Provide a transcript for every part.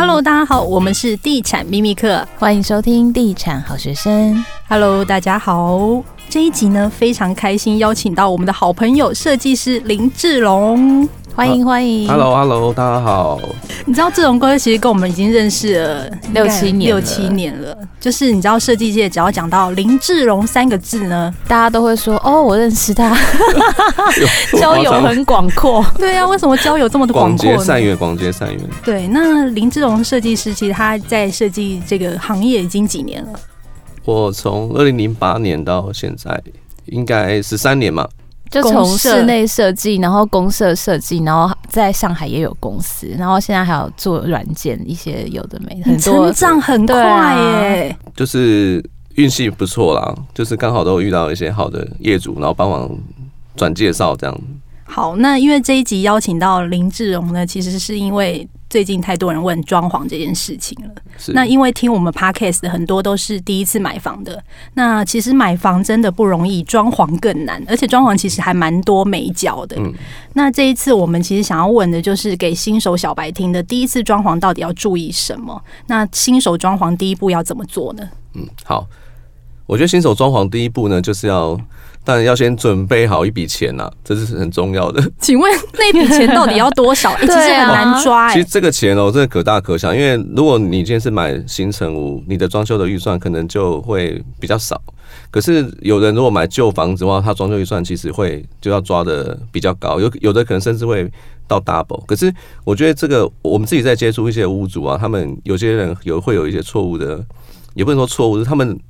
Hello，大家好，我们是地产秘密课，欢迎收听地产好学生。Hello，大家好，这一集呢非常开心，邀请到我们的好朋友设计师林志龙。欢迎欢迎，Hello，Hello，大家好。你知道志荣哥其实跟我们已经认识了六七年，六七年了。就是你知道设计界只要讲到林志荣三个字呢，大家都会说哦，我认识他，交友很广阔。对啊，为什么交友这么的广阔？广结善缘，广结善缘。对，那林志荣设计师其实他在设计这个行业已经几年了？我从二零零八年到现在，应该十三年嘛。就从室内设计，然后公社设计，然后在上海也有公司，然后现在还有做软件，一些有的没的，很多成长很快耶。就是运气不错啦，就是刚好都遇到一些好的业主，然后帮忙转介绍这样。好，那因为这一集邀请到林志荣呢，其实是因为。最近太多人问装潢这件事情了。那因为听我们 podcast 的很多都是第一次买房的。那其实买房真的不容易，装潢更难，而且装潢其实还蛮多美角的。嗯那这一次我们其实想要问的就是给新手小白听的，第一次装潢到底要注意什么？那新手装潢第一步要怎么做呢？嗯，好，我觉得新手装潢第一步呢，就是要。但要先准备好一笔钱呐、啊，这是很重要的。请问那笔钱到底要多少？欸、其实很难抓、欸。其实这个钱哦、喔，真的可大可小。因为如果你今天是买新城屋，你的装修的预算可能就会比较少。可是有人如果买旧房子的话，他装修预算其实会就要抓的比较高，有有的可能甚至会到 double。可是我觉得这个我们自己在接触一些屋主啊，他们有些人有会有一些错误的，也不能说错误，是他们。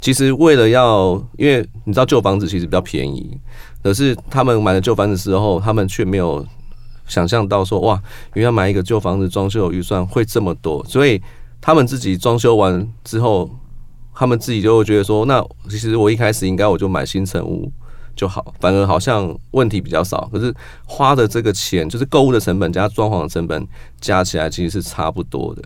其实为了要，因为你知道旧房子其实比较便宜，可是他们买了旧房子之后，他们却没有想象到说，哇，原来买一个旧房子装修预算会这么多，所以他们自己装修完之后，他们自己就会觉得说，那其实我一开始应该我就买新成屋就好，反而好像问题比较少，可是花的这个钱就是购物的成本加装潢的成本加起来其实是差不多的。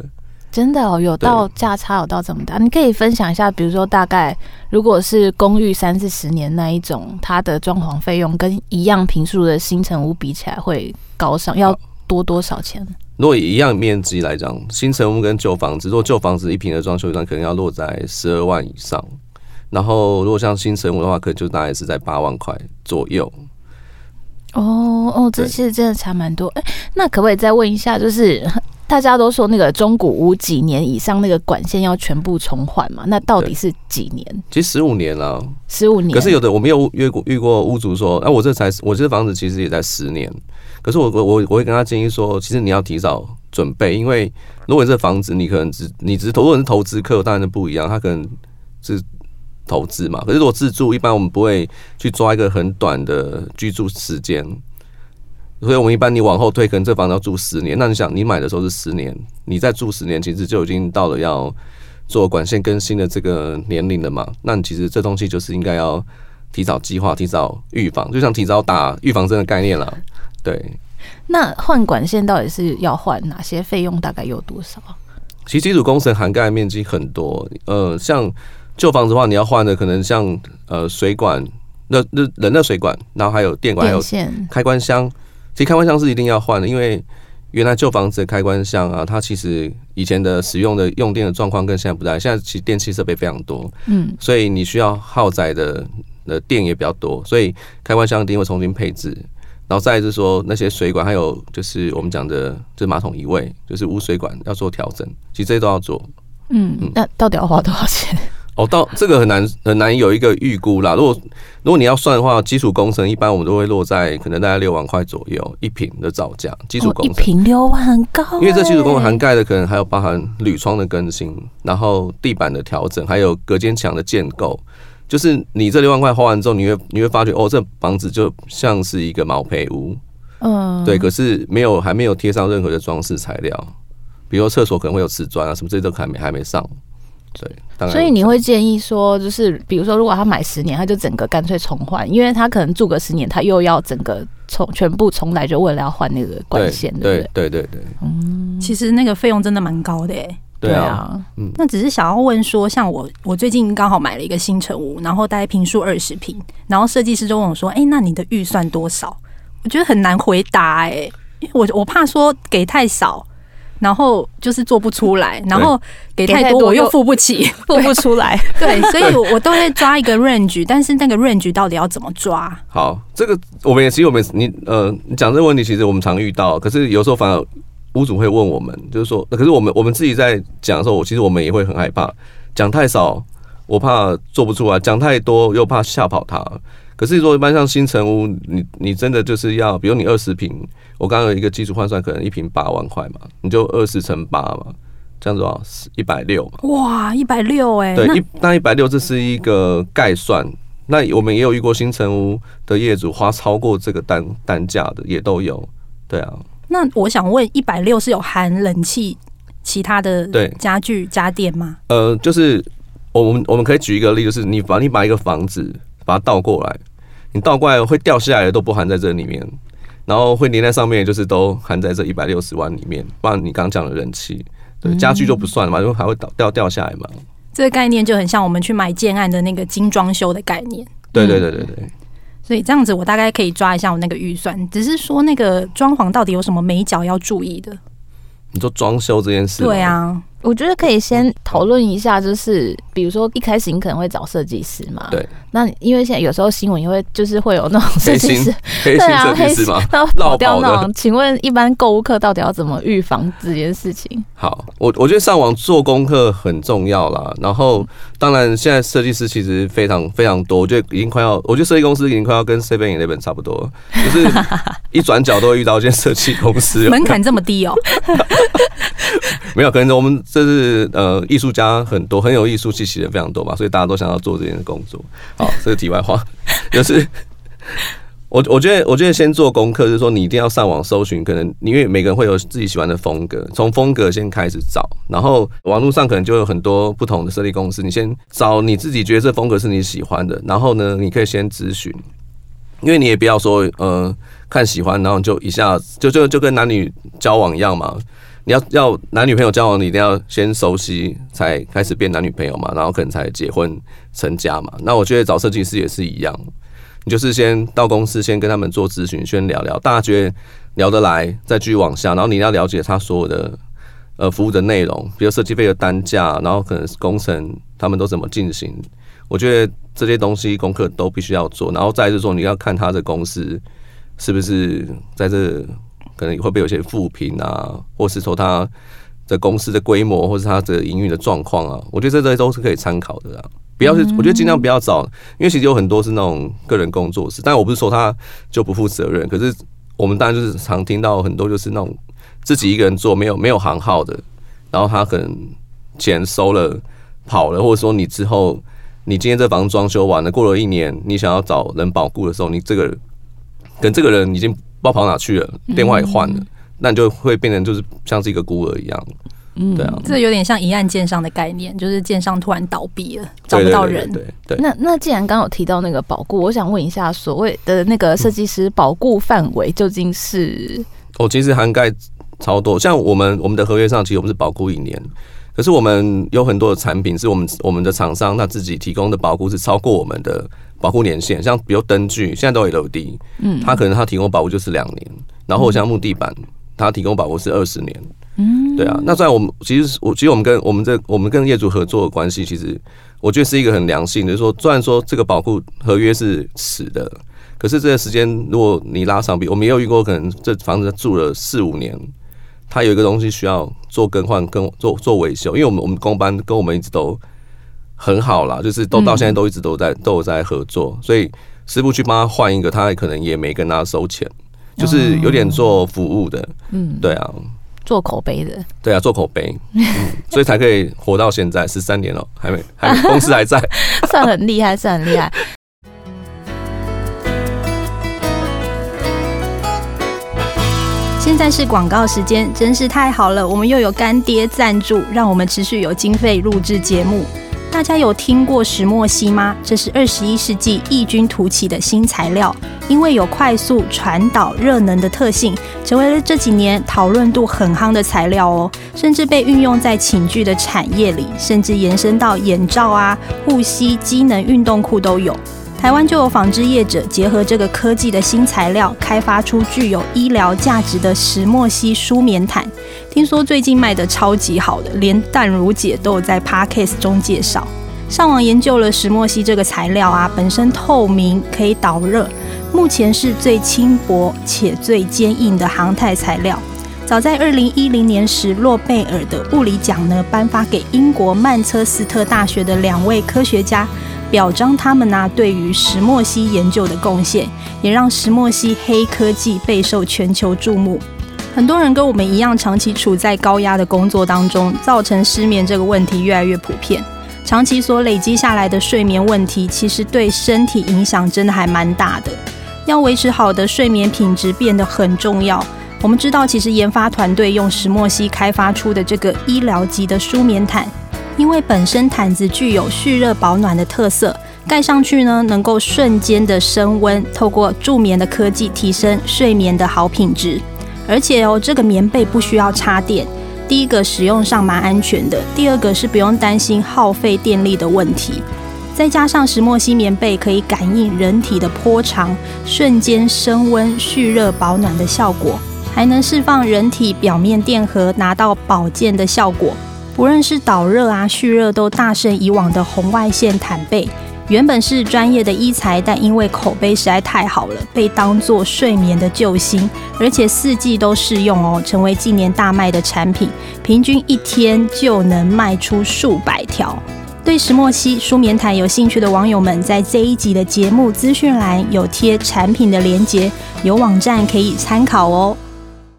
真的哦，有到价差有到这么大？你可以分享一下，比如说大概如果是公寓三四十年那一种，它的装潢费用跟一样平数的新城屋比起来会高上，要多多少钱？如果以一样面积来讲，新城屋跟旧房子，如果旧房子一平的装修预算可能要落在十二万以上，然后如果像新城屋的话，可能就大概是在八万块左右。哦哦，这其实真的差蛮多。哎，那可不可以再问一下，就是？大家都说那个中古屋几年以上那个管线要全部重换嘛？那到底是几年？其实十五年了，十五年。可是有的我没有遇过遇过屋主说，哎、啊，我这才我这房子其实也在十年。可是我我我我会跟他建议说，其实你要提早准备，因为如果你这房子你可能只你只是投如果是投资客，当然就不一样，他可能是投资嘛。可是如果自住，一般我们不会去抓一个很短的居住时间。所以，我们一般你往后推，可能这房子要住十年。那你想，你买的时候是十年，你再住十年，其实就已经到了要做管线更新的这个年龄了嘛？那你其实这东西就是应该要提早计划、提早预防，就像提早打预防针的概念了。对。那换管线到底是要换哪些费用？大概有多少？其实基础工程涵盖面积很多。呃，像旧房子的话，你要换的可能像呃水管、热热冷热水管，然后还有电管、还有开关箱。其实开关箱是一定要换的，因为原来旧房子的开关箱啊，它其实以前的使用的用电的状况跟现在不太，现在其实电器设备非常多，嗯，所以你需要耗载的的电也比较多，所以开关箱一定会重新配置。然后再就是说那些水管，还有就是我们讲的，就是马桶移位，就是污水管要做调整，其实这些都要做。嗯，那到底要花多少钱？哦，到这个很难很难有一个预估啦。如果如果你要算的话，基础工程一般我们都会落在可能大概六万块左右一平的造价。基础工程、哦、一平六万很高，因为这基础工程涵盖的可能还有包含铝窗的更新，然后地板的调整，还有隔间墙的建构。就是你这六万块花完之后，你会你会发觉哦，这房子就像是一个毛坯屋。嗯，对，可是没有还没有贴上任何的装饰材料，比如说厕所可能会有瓷砖啊什么，这些都还没还没上。对，所以你会建议说，就是比如说，如果他买十年，他就整个干脆重换，因为他可能住个十年，他又要整个重全部重来，就为了要换那个管线，对不对？对对对，嗯，其实那个费用真的蛮高的，哎，对啊，嗯，那只是想要问说，像我，我最近刚好买了一个新城屋，然后大概平数二十平，然后设计师就问我说，哎，那你的预算多少？我觉得很难回答，哎，我我怕说给太少。然后就是做不出来，然后给太多我又付不起，付不出来。对，所以我都会抓一个 range，但是那个 range 到底要怎么抓？好，这个我们也其实我们你呃，你讲这个问题，其实我们常遇到，可是有时候反而屋主会问我们，就是说，可是我们我们自己在讲的时候，我其实我们也会很害怕，讲太少，我怕做不出来；讲太多，又怕吓跑他。可是如果一般像新城屋，你你真的就是要，比如你二十平，我刚刚有一个基础换算，可能一平八万块嘛，你就二十乘八嘛，这样子的话一百六嘛。哇，一百六哎！对，一那一百六这是一个概算，那我们也有遇过新城屋的业主花超过这个单单价的也都有，对啊。那我想问，一百六是有含冷气、其他的对家具家电吗？呃，就是我们我们可以举一个例子，就是你把你把一个房子把它倒过来。你倒过来会掉下来的都不含在这里面，然后会粘在上面，就是都含在这一百六十万里面。不然你刚讲的人气，对家具就不算了嘛，因为还会倒掉掉下来嘛。这个概念就很像我们去买建案的那个精装修的概念。对对对对对。所以这样子我大概可以抓一下我那个预算，只是说那个装潢到底有什么眉角要注意的？你说装修这件事？对啊。我觉得可以先讨论一下，就是比如说一开始你可能会找设计师嘛，对。那因为现在有时候新闻也会就是会有那种设计师，对啊，黑心，然后跑掉那种。请问一般购物客到底要怎么预防这件事情？好，我我觉得上网做功课很重要啦。然后当然现在设计师其实非常非常多，我觉得已经快要，我觉得设计公司已经快要跟 Seven Eleven 差不多，就是一转角都会遇到一间设计公司，门槛这么低哦。没有，可能我们这是呃艺术家很多，很有艺术气息的非常多嘛，所以大家都想要做这件工作。好，这个题外话 就是，我我觉得我觉得先做功课，就是说你一定要上网搜寻，可能因为每个人会有自己喜欢的风格，从风格先开始找，然后网络上可能就有很多不同的设计公司，你先找你自己觉得这风格是你喜欢的，然后呢，你可以先咨询，因为你也不要说呃看喜欢，然后就一下子就就就跟男女交往一样嘛。你要要男女朋友交往，你一定要先熟悉，才开始变男女朋友嘛，然后可能才结婚成家嘛。那我觉得找设计师也是一样，你就是先到公司，先跟他们做咨询，先聊聊，大家觉得聊得来，再继续往下。然后你要了解他所有的呃服务的内容，比如设计费的单价，然后可能工程他们都怎么进行。我觉得这些东西功课都必须要做，然后再就是说你要看他的公司是不是在这。可能会不会有些负评啊，或是说他的公司的规模，或是他的营运的状况啊，我觉得这些都是可以参考的啊。不要去，我觉得尽量不要找，因为其实有很多是那种个人工作室，但我不是说他就不负责任。可是我们当然就是常听到很多就是那种自己一个人做，没有没有行号的，然后他可能钱收了跑了，或者说你之后你今天这房装修完了，过了一年，你想要找人保固的时候，你这个跟这个人已经。不知道跑哪去了，电话也换了，那你就会变成就是像是一个孤儿一样，嗯，对啊，这有点像一案建商的概念，就是建商突然倒闭了，找不到人。对对。那那既然刚刚有提到那个保固，我想问一下，所谓的那个设计师保固范围究竟是？哦，其实涵盖超多，像我们我们的合约上，其实我们是保固一年，可是我们有很多的产品是我们我们的厂商他自己提供的保固是超过我们的。保护年限，像比如灯具，现在都有 LED，嗯，它可能它提供保护就是两年，然后像木地板，它提供保护是二十年，嗯，对啊。那在我们其实我其实我们跟我们这我们跟业主合作的关系，其实我觉得是一个很良性的，就是说虽然说这个保护合约是死的，可是这个时间如果你拉长比，我们也有遇过，可能这房子住了四五年，它有一个东西需要做更换、更做做维修，因为我们我们工班跟我们一直都。很好啦，就是都到现在都一直都在都有在合作，所以师傅去帮他换一个，他可能也没跟他收钱，就是有点做服务的，嗯，对啊，做口碑的，对啊，做口碑，嗯，所以才可以活到现在十三年了，还没还 公司还在，算很厉害，算很厉害。现在是广告时间，真是太好了，我们又有干爹赞助，让我们持续有经费录制节目。大家有听过石墨烯吗？这是二十一世纪异军突起的新材料，因为有快速传导热能的特性，成为了这几年讨论度很夯的材料哦。甚至被运用在寝具的产业里，甚至延伸到眼罩啊、护膝、机能运动裤都有。台湾就有纺织业者结合这个科技的新材料，开发出具有医疗价值的石墨烯舒眠毯。听说最近卖得超级好的，连淡如姐都有在 Podcast 中介绍。上网研究了石墨烯这个材料啊，本身透明，可以导热，目前是最轻薄且最坚硬的航太材料。早在二零一零年时，诺贝尔的物理奖呢颁发给英国曼彻斯特大学的两位科学家，表彰他们呢对于石墨烯研究的贡献，也让石墨烯黑科技备受全球注目。很多人跟我们一样，长期处在高压的工作当中，造成失眠这个问题越来越普遍。长期所累积下来的睡眠问题，其实对身体影响真的还蛮大的。要维持好的睡眠品质变得很重要。我们知道，其实研发团队用石墨烯开发出的这个医疗级的舒眠毯，因为本身毯子具有蓄热保暖的特色，盖上去呢能够瞬间的升温，透过助眠的科技提升睡眠的好品质。而且哦，这个棉被不需要插电，第一个使用上蛮安全的，第二个是不用担心耗费电力的问题。再加上石墨烯棉被可以感应人体的波长，瞬间升温、蓄热保暖的效果。还能释放人体表面电荷，拿到保健的效果。不论是导热啊、蓄热，都大胜以往的红外线毯被。原本是专业的医材，但因为口碑实在太好了，被当作睡眠的救星，而且四季都适用哦，成为近年大卖的产品。平均一天就能卖出数百条。对石墨烯舒眠毯有兴趣的网友们，在这一集的节目资讯栏有贴产品的链接，有网站可以参考哦。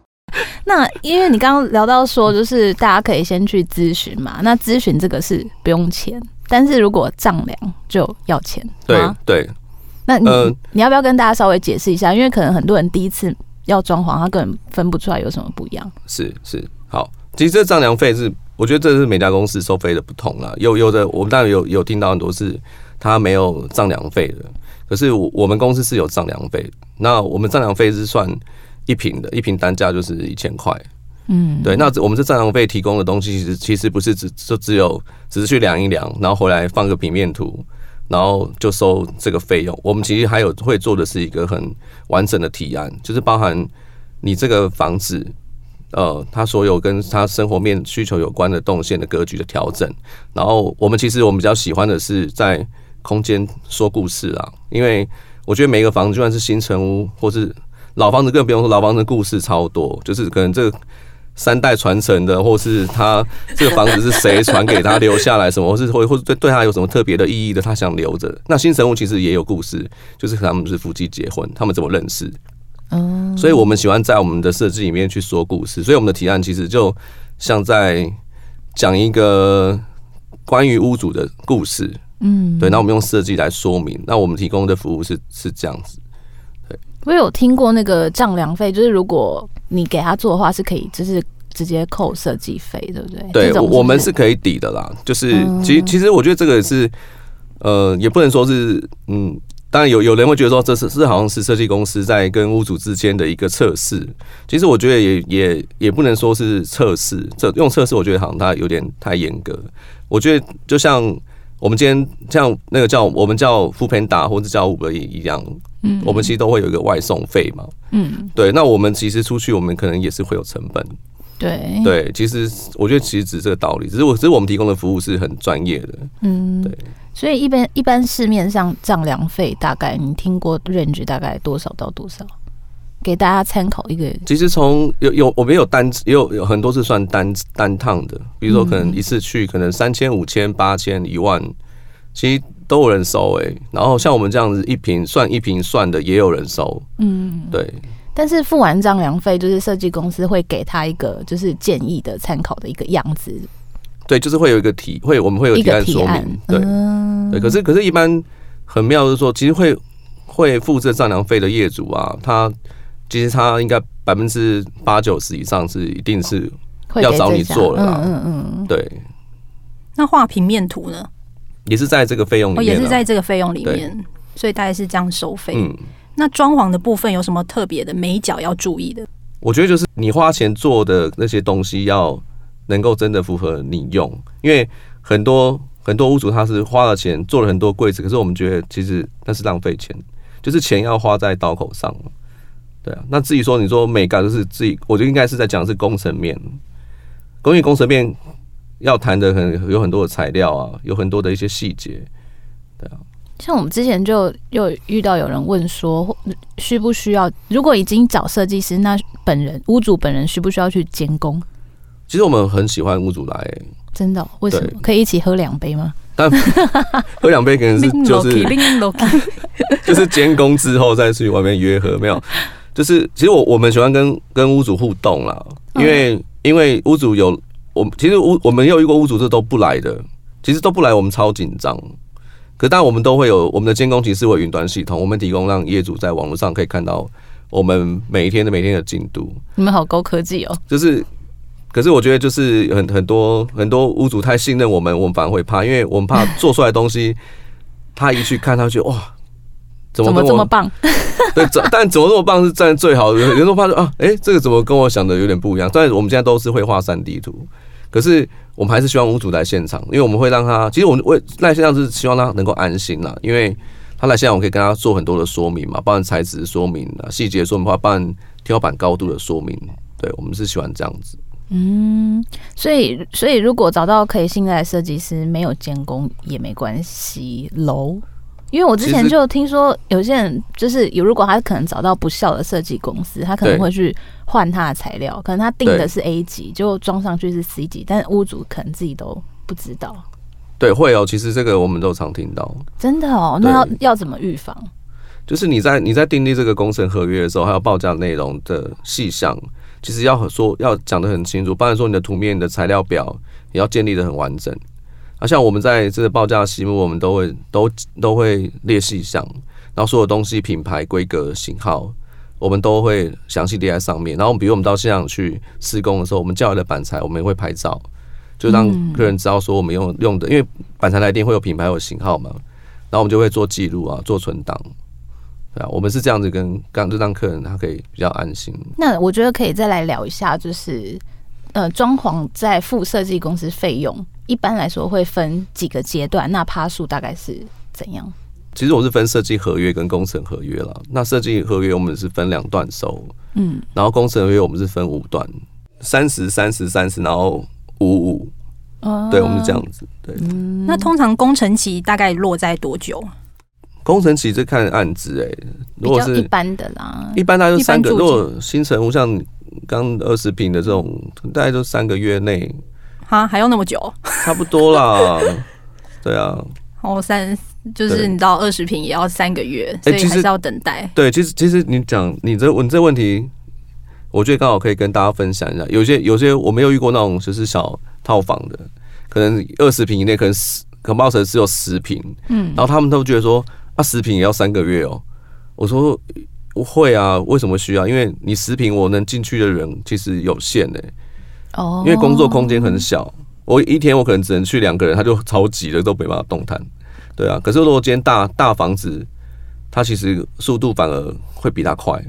那因为你刚刚聊到说，就是大家可以先去咨询嘛。那咨询这个是不用钱，但是如果丈量就要钱。对对。那你、呃、你要不要跟大家稍微解释一下？因为可能很多人第一次要装潢，他根本分不出来有什么不一样。是是，好，其实这丈量费是，我觉得这是每家公司收费的不同啦。有有的我们当然有有听到很多是他没有丈量费的，可是我我们公司是有丈量费。那我们丈量费是算。一平的一平单价就是一千块，嗯，对。那我们这丈量费提供的东西，其实其实不是只就只有只是去量一量，然后回来放个平面图，然后就收这个费用。我们其实还有会做的是一个很完整的提案，就是包含你这个房子，呃，它所有跟它生活面需求有关的动线的格局的调整。然后我们其实我们比较喜欢的是在空间说故事啊，因为我觉得每个房子就算是新成屋或是老房子更不用说，老房子故事超多，就是可能这三代传承的，或是他这个房子是谁传给他留下来什么，或是或或者对对他有什么特别的意义的，他想留着。那新神物其实也有故事，就是他们是夫妻结婚，他们怎么认识？哦，所以我们喜欢在我们的设计里面去说故事，所以我们的提案其实就像在讲一个关于屋主的故事。嗯，对，那我们用设计来说明，那我们提供的服务是是这样子。我有听过那个丈量费，就是如果你给他做的话，是可以就是直接扣设计费，对不对？对，我们是可以抵的啦。就是其实其实我觉得这个是呃，也不能说是嗯，当然有有人会觉得说这是是好像是设计公司在跟屋主之间的一个测试。其实我觉得也也也不能说是测试，这用测试我觉得好像它有点太严格。我觉得就像我们今天像那个叫我们叫 foodpanda 或者叫 Uber 一样。嗯，我们其实都会有一个外送费嘛。嗯，对，那我们其实出去，我们可能也是会有成本。对对，其实我觉得其实只是这个道理，只是我只是我们提供的服务是很专业的。嗯，对。所以一般一般市面上丈量费大概你听过 range 大概多少到多少？给大家参考一个。其实从有有我们有单也有有很多是算单单趟的，比如说可能一次去可能三千、五千、八千、一万，其实。都有人收哎、欸，然后像我们这样子一瓶算一瓶算的也有人收，嗯，对。但是付完丈量费，就是设计公司会给他一个就是建议的参考的一个样子，对，就是会有一个提会我们会有提案说明，对，嗯、对。可是可是，一般很妙的是说，其实会会付这丈量费的业主啊，他其实他应该百分之八九十以上是一定是要找你做的啦，嗯嗯嗯，对。那画平面图呢？也是在这个费用里面，啊，也是在这个费用里面，所以大概是这样收费。嗯，那装潢的部分有什么特别的美角要注意的？我觉得就是你花钱做的那些东西要能够真的符合你用，因为很多很多屋主他是花了钱做了很多柜子，可是我们觉得其实那是浪费钱，就是钱要花在刀口上。对啊，那至于说你说美感就是自己，我觉得应该是在讲是工程面，工业工程面要谈的很有很多的材料啊，有很多的一些细节。对啊，像我们之前就又遇到有人问说，需不需要？如果已经找设计师，那本人屋主本人需不需要去监工？其实我们很喜欢屋主来、欸，真的、哦？为什么？可以一起喝两杯吗？但 喝两杯可能是就是 就是监工之后再去外面约喝，没有。就是其实我我们喜欢跟跟屋主互动啦，因为因为屋主有我其实屋我们有遇过屋主是都不来的，其实都不来，我们超紧张。可但我们都会有我们的监工，其实会云端系统，我们提供让业主在网络上可以看到我们每一天的每天的进度。你们好高科技哦！就是，可是我觉得就是很很多很多屋主太信任我们，我们反而会怕，因为我们怕做出来的东西，他一去看，他就觉得哇。怎么怎么这么棒？对，但怎么那么棒是站最好的。有人都发现啊，哎、欸，这个怎么跟我想的有点不一样？但是我们现在都是会画三 D 图，可是我们还是希望屋主来现场，因为我们会让他，其实我们为来现场是希望他能够安心呐，因为他来现场，我可以跟他做很多的说明嘛，包含材质说明啊、细节说明话，包含天花板高度的说明。对，我们是喜欢这样子。嗯，所以所以如果找到可以信赖的设计师，没有监工也没关系，楼。因为我之前就听说有些人就是有，如果他可能找到不孝的设计公司，他可能会去换他的材料，可能他定的是 A 级，就装上去是 C 级，但是屋主可能自己都不知道。对，会哦，其实这个我们都常听到。真的哦，那要要怎么预防？就是你在你在订立这个工程合约的时候，还有报价内容的细项，其实要说要讲的很清楚，不然说你的图面、你的材料表你要建立的很完整。啊，像我们在这个报价项目，我们都会都都会列细项，然后所有东西品牌、规格、型号，我们都会详细列在上面。然后，比如我们到现场去施工的时候，我们叫来的板材，我们也会拍照，就让客人知道说我们用用的，因为板材来电会有品牌、有型号嘛，然后我们就会做记录啊，做存档，对啊，我们是这样子跟刚就让客人他可以比较安心。那我觉得可以再来聊一下，就是呃，装潢在付设计公司费用。一般来说会分几个阶段，那趴数大概是怎样？其实我是分设计合约跟工程合约了。那设计合约我们是分两段收，嗯，然后工程合约我们是分五段，三十、三十、三十，然后五五。哦，对，我们是这样子。对，嗯，那通常工程期大概落在多久？工程其实看案子哎，欸，如果是一般的啦，一般大概就三个。如果新城屋像刚二十平的这种，大概就三个月内。啊，还要那么久？差不多啦，对啊。哦，三就是你到二十平也要三个月，所以还是要等待。对，其实其实你讲你这问这问题，我觉得刚好可以跟大家分享一下。有些有些我没有遇过那种就是小套房的，可能二十平以内，可能十可能只有十平，嗯，然后他们都觉得说啊，十坪也要三个月哦。我说不会啊，为什么需要？因为你十坪我能进去的人其实有限的。哦，因为工作空间很小，我一天我可能只能去两个人，他就超挤了，都没办法动弹。对啊，可是如果间大大房子，它其实速度反而会比它快。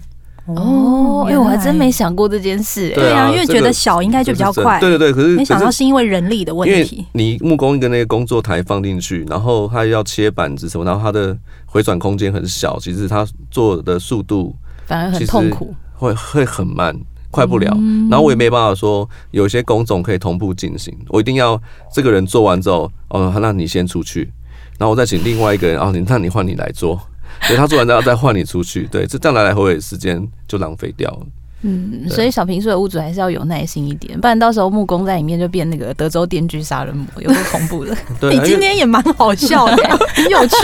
哦，哎，我还真没想过这件事。对啊，因为觉得小应该就比较快。对对对，可是没想到是因为人力的问题。你木工一个那个工作台放进去，然后他要切板子什么，然后他的回转空间很小，其实他做的速度反而很痛苦，会会很慢。快不了，然后我也没办法说有些工种可以同步进行，我一定要这个人做完之后，哦，那你先出去，然后我再请另外一个人，哦，你 那你换你来做，对，他做完之后再换你出去，对，这这样来来回回时间就浪费掉了。嗯，所以小平数的屋主还是要有耐心一点，不然到时候木工在里面就变那个德州电锯杀人魔，有点恐怖的。你今天也蛮好笑的，很有趣。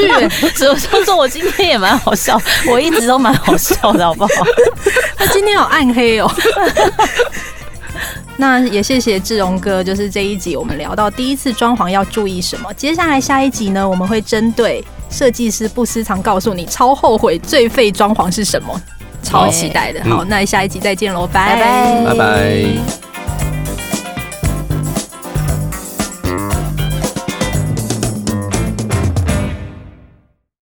所以我就说我今天也蛮好笑，我一直都蛮好笑的，好不好？他今天好暗黑哦。那也谢谢志荣哥，就是这一集我们聊到第一次装潢要注意什么。接下来下一集呢，我们会针对设计师不私藏告诉你超后悔最废装潢是什么。超期待的，好，那下一集再见喽，拜拜，拜拜。